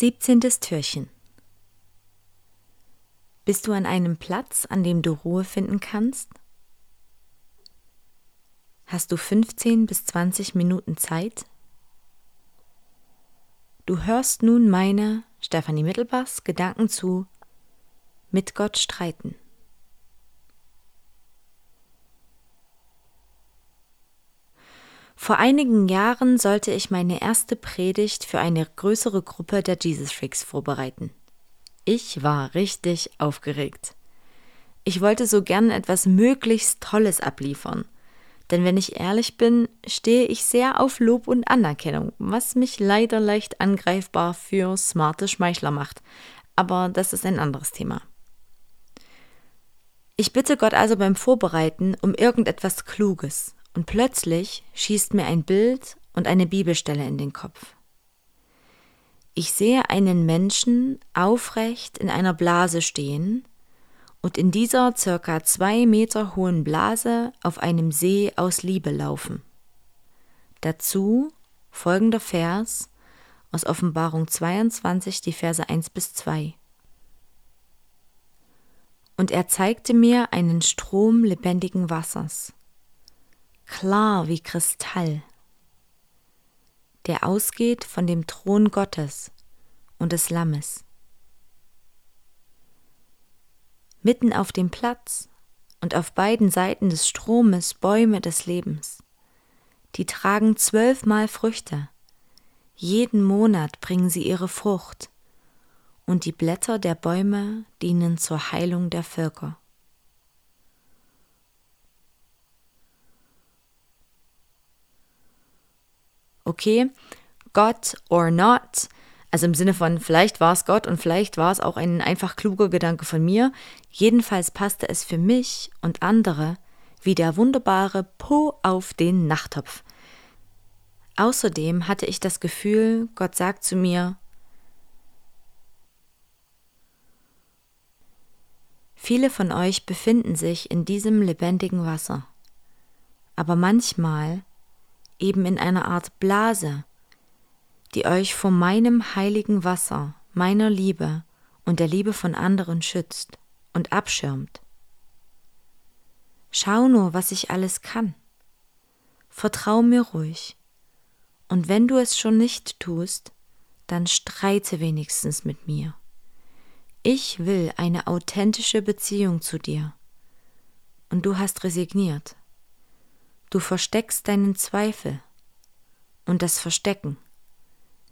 17. Türchen Bist du an einem Platz, an dem du Ruhe finden kannst? Hast du 15 bis 20 Minuten Zeit? Du hörst nun meine, Stefanie Mittelbachs, Gedanken zu Mit Gott streiten. Vor einigen Jahren sollte ich meine erste Predigt für eine größere Gruppe der Jesus Freaks vorbereiten. Ich war richtig aufgeregt. Ich wollte so gern etwas möglichst Tolles abliefern. Denn wenn ich ehrlich bin, stehe ich sehr auf Lob und Anerkennung, was mich leider leicht angreifbar für smarte Schmeichler macht. Aber das ist ein anderes Thema. Ich bitte Gott also beim Vorbereiten um irgendetwas Kluges, und plötzlich schießt mir ein Bild und eine Bibelstelle in den Kopf. Ich sehe einen Menschen aufrecht in einer Blase stehen und in dieser circa zwei Meter hohen Blase auf einem See aus Liebe laufen. Dazu folgender Vers aus Offenbarung 22, die Verse 1 bis 2. Und er zeigte mir einen Strom lebendigen Wassers klar wie Kristall, der ausgeht von dem Thron Gottes und des Lammes. Mitten auf dem Platz und auf beiden Seiten des Stromes Bäume des Lebens. Die tragen zwölfmal Früchte. Jeden Monat bringen sie ihre Frucht, und die Blätter der Bäume dienen zur Heilung der Völker. Okay, Gott or not, also im Sinne von vielleicht war es Gott und vielleicht war es auch ein einfach kluger Gedanke von mir, jedenfalls passte es für mich und andere wie der wunderbare Po auf den Nachttopf. Außerdem hatte ich das Gefühl, Gott sagt zu mir, Viele von euch befinden sich in diesem lebendigen Wasser, aber manchmal eben in einer Art Blase, die euch vor meinem heiligen Wasser, meiner Liebe und der Liebe von anderen schützt und abschirmt. Schau nur, was ich alles kann. Vertrau mir ruhig. Und wenn du es schon nicht tust, dann streite wenigstens mit mir. Ich will eine authentische Beziehung zu dir. Und du hast resigniert. Du versteckst deinen Zweifel und das Verstecken,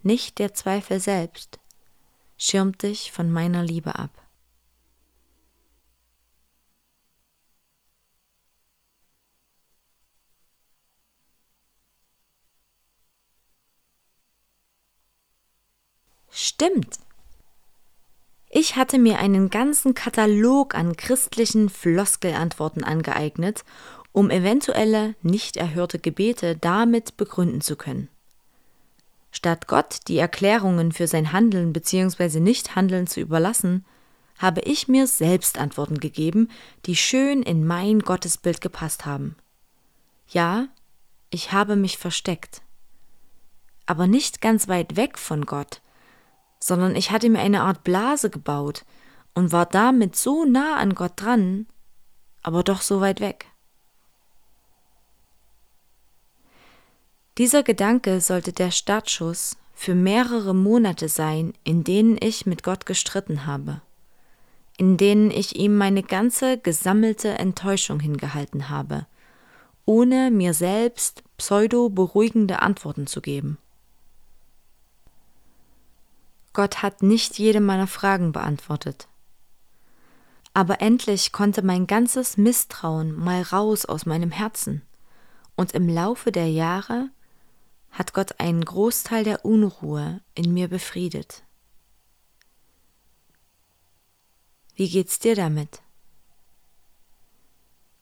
nicht der Zweifel selbst, schirmt dich von meiner Liebe ab. Stimmt. Ich hatte mir einen ganzen Katalog an christlichen Floskelantworten angeeignet um eventuelle nicht erhörte Gebete damit begründen zu können. Statt Gott die Erklärungen für sein Handeln bzw. Nichthandeln zu überlassen, habe ich mir selbst Antworten gegeben, die schön in mein Gottesbild gepasst haben. Ja, ich habe mich versteckt, aber nicht ganz weit weg von Gott, sondern ich hatte mir eine Art Blase gebaut und war damit so nah an Gott dran, aber doch so weit weg. Dieser Gedanke sollte der Startschuss für mehrere Monate sein, in denen ich mit Gott gestritten habe, in denen ich ihm meine ganze gesammelte Enttäuschung hingehalten habe, ohne mir selbst pseudo-beruhigende Antworten zu geben. Gott hat nicht jede meiner Fragen beantwortet. Aber endlich konnte mein ganzes Misstrauen mal raus aus meinem Herzen, und im Laufe der Jahre hat Gott einen Großteil der Unruhe in mir befriedet. Wie geht's dir damit?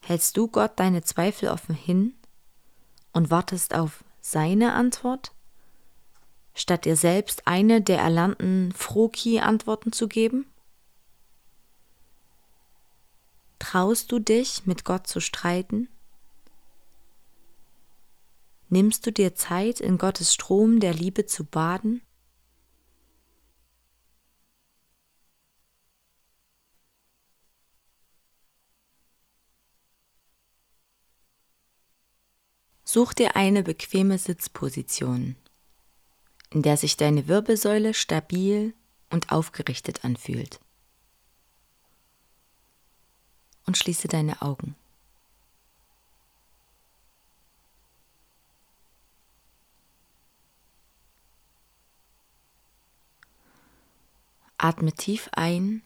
Hältst du Gott deine Zweifel offen hin und wartest auf seine Antwort, statt dir selbst eine der erlernten Froki-Antworten zu geben? Traust du dich, mit Gott zu streiten? Nimmst du dir Zeit, in Gottes Strom der Liebe zu baden? Such dir eine bequeme Sitzposition, in der sich deine Wirbelsäule stabil und aufgerichtet anfühlt. Und schließe deine Augen. Atme tief ein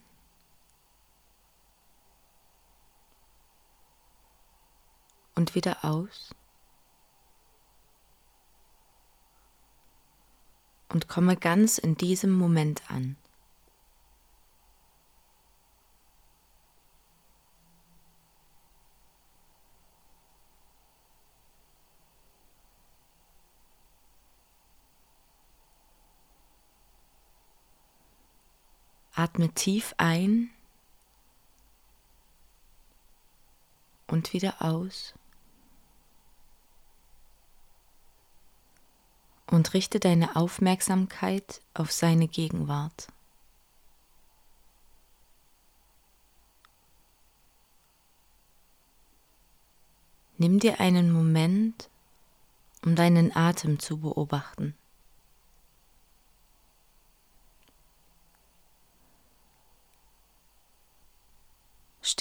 und wieder aus. Und komme ganz in diesem Moment an. Atme tief ein und wieder aus. Und richte deine Aufmerksamkeit auf seine Gegenwart. Nimm dir einen Moment, um deinen Atem zu beobachten.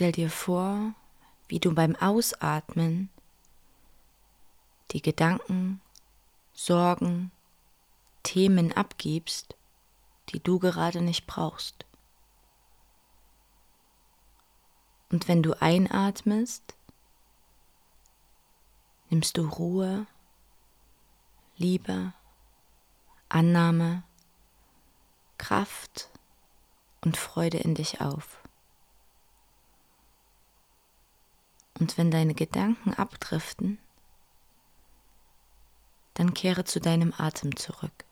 Stell dir vor, wie du beim Ausatmen die Gedanken, Sorgen, Themen abgibst, die du gerade nicht brauchst. Und wenn du einatmest, nimmst du Ruhe, Liebe, Annahme, Kraft und Freude in dich auf. Und wenn deine Gedanken abdriften, dann kehre zu deinem Atem zurück.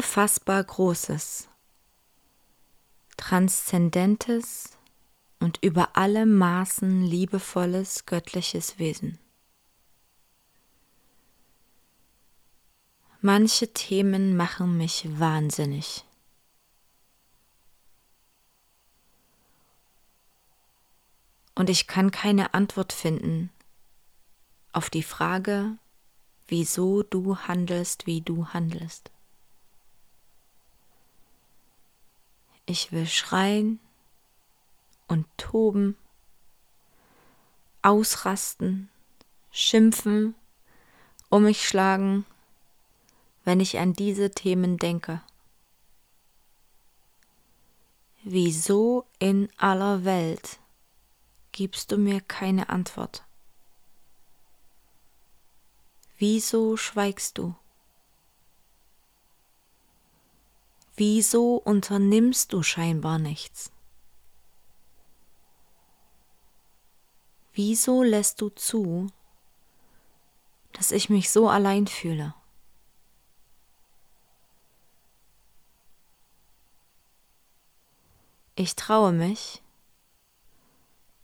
Unfassbar Großes, Transzendentes und über alle Maßen liebevolles göttliches Wesen. Manche Themen machen mich wahnsinnig. Und ich kann keine Antwort finden auf die Frage, wieso du handelst, wie du handelst. Ich will schreien und toben, ausrasten, schimpfen, um mich schlagen, wenn ich an diese Themen denke. Wieso in aller Welt gibst du mir keine Antwort? Wieso schweigst du? Wieso unternimmst du scheinbar nichts? Wieso lässt du zu, dass ich mich so allein fühle? Ich traue mich,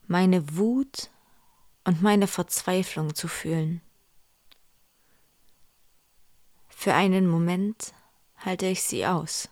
meine Wut und meine Verzweiflung zu fühlen. Für einen Moment halte ich sie aus.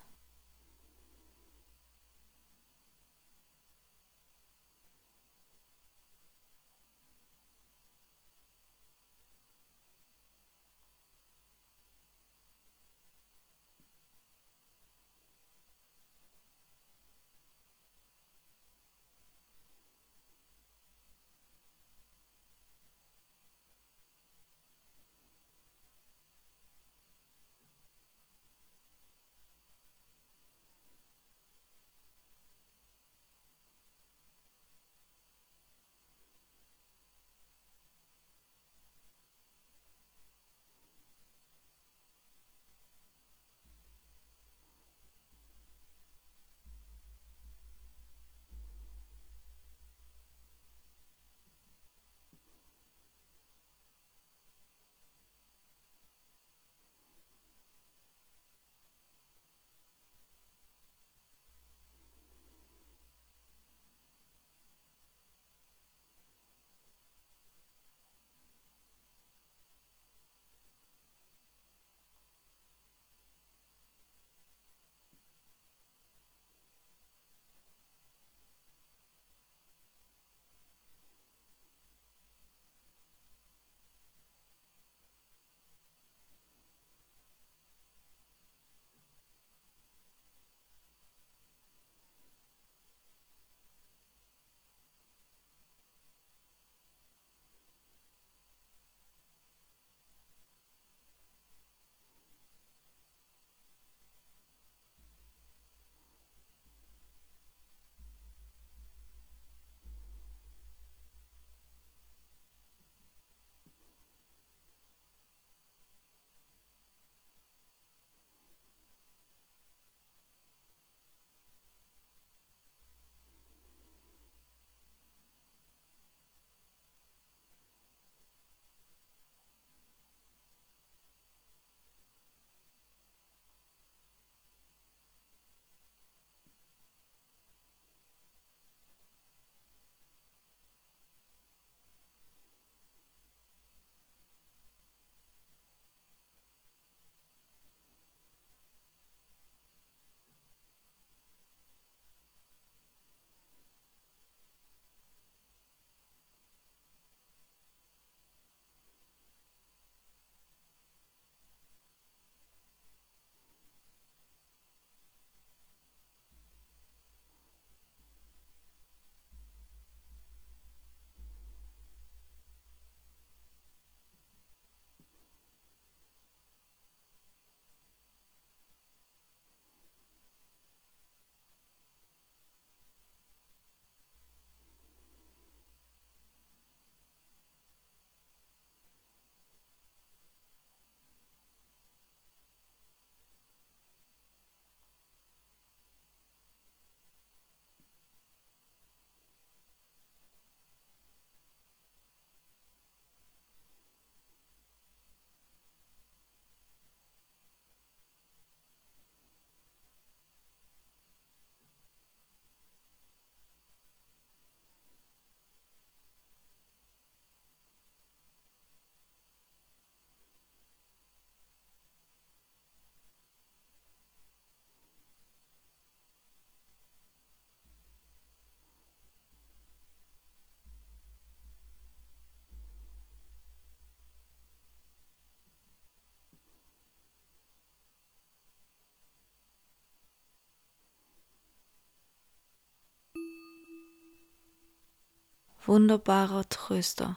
Wunderbarer Tröster.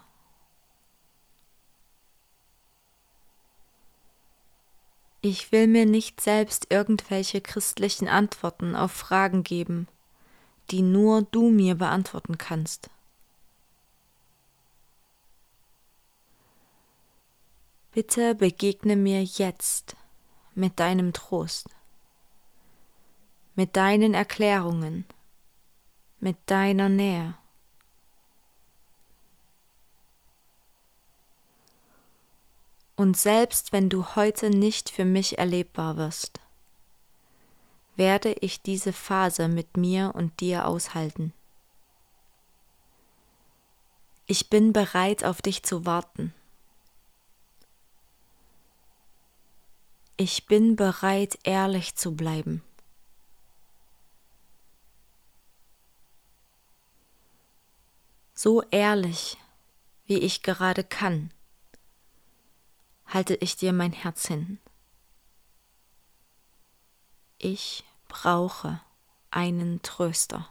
Ich will mir nicht selbst irgendwelche christlichen Antworten auf Fragen geben, die nur du mir beantworten kannst. Bitte begegne mir jetzt mit deinem Trost, mit deinen Erklärungen, mit deiner Nähe. Und selbst wenn du heute nicht für mich erlebbar wirst, werde ich diese Phase mit mir und dir aushalten. Ich bin bereit, auf dich zu warten. Ich bin bereit, ehrlich zu bleiben. So ehrlich, wie ich gerade kann halte ich dir mein Herz hin. Ich brauche einen Tröster.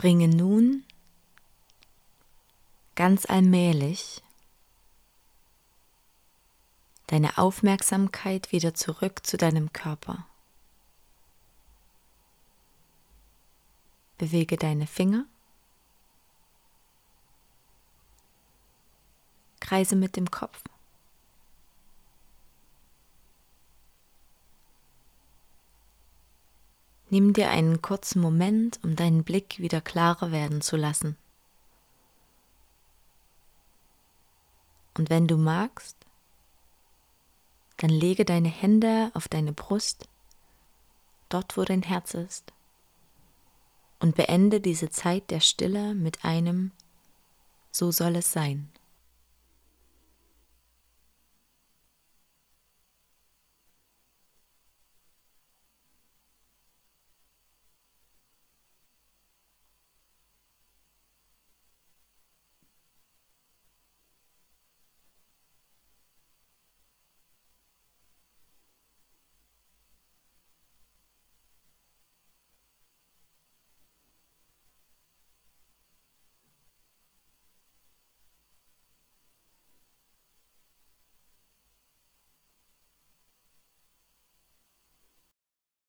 Bringe nun ganz allmählich deine Aufmerksamkeit wieder zurück zu deinem Körper. Bewege deine Finger, kreise mit dem Kopf. Nimm dir einen kurzen Moment, um deinen Blick wieder klarer werden zu lassen. Und wenn du magst, dann lege deine Hände auf deine Brust, dort wo dein Herz ist, und beende diese Zeit der Stille mit einem So soll es sein.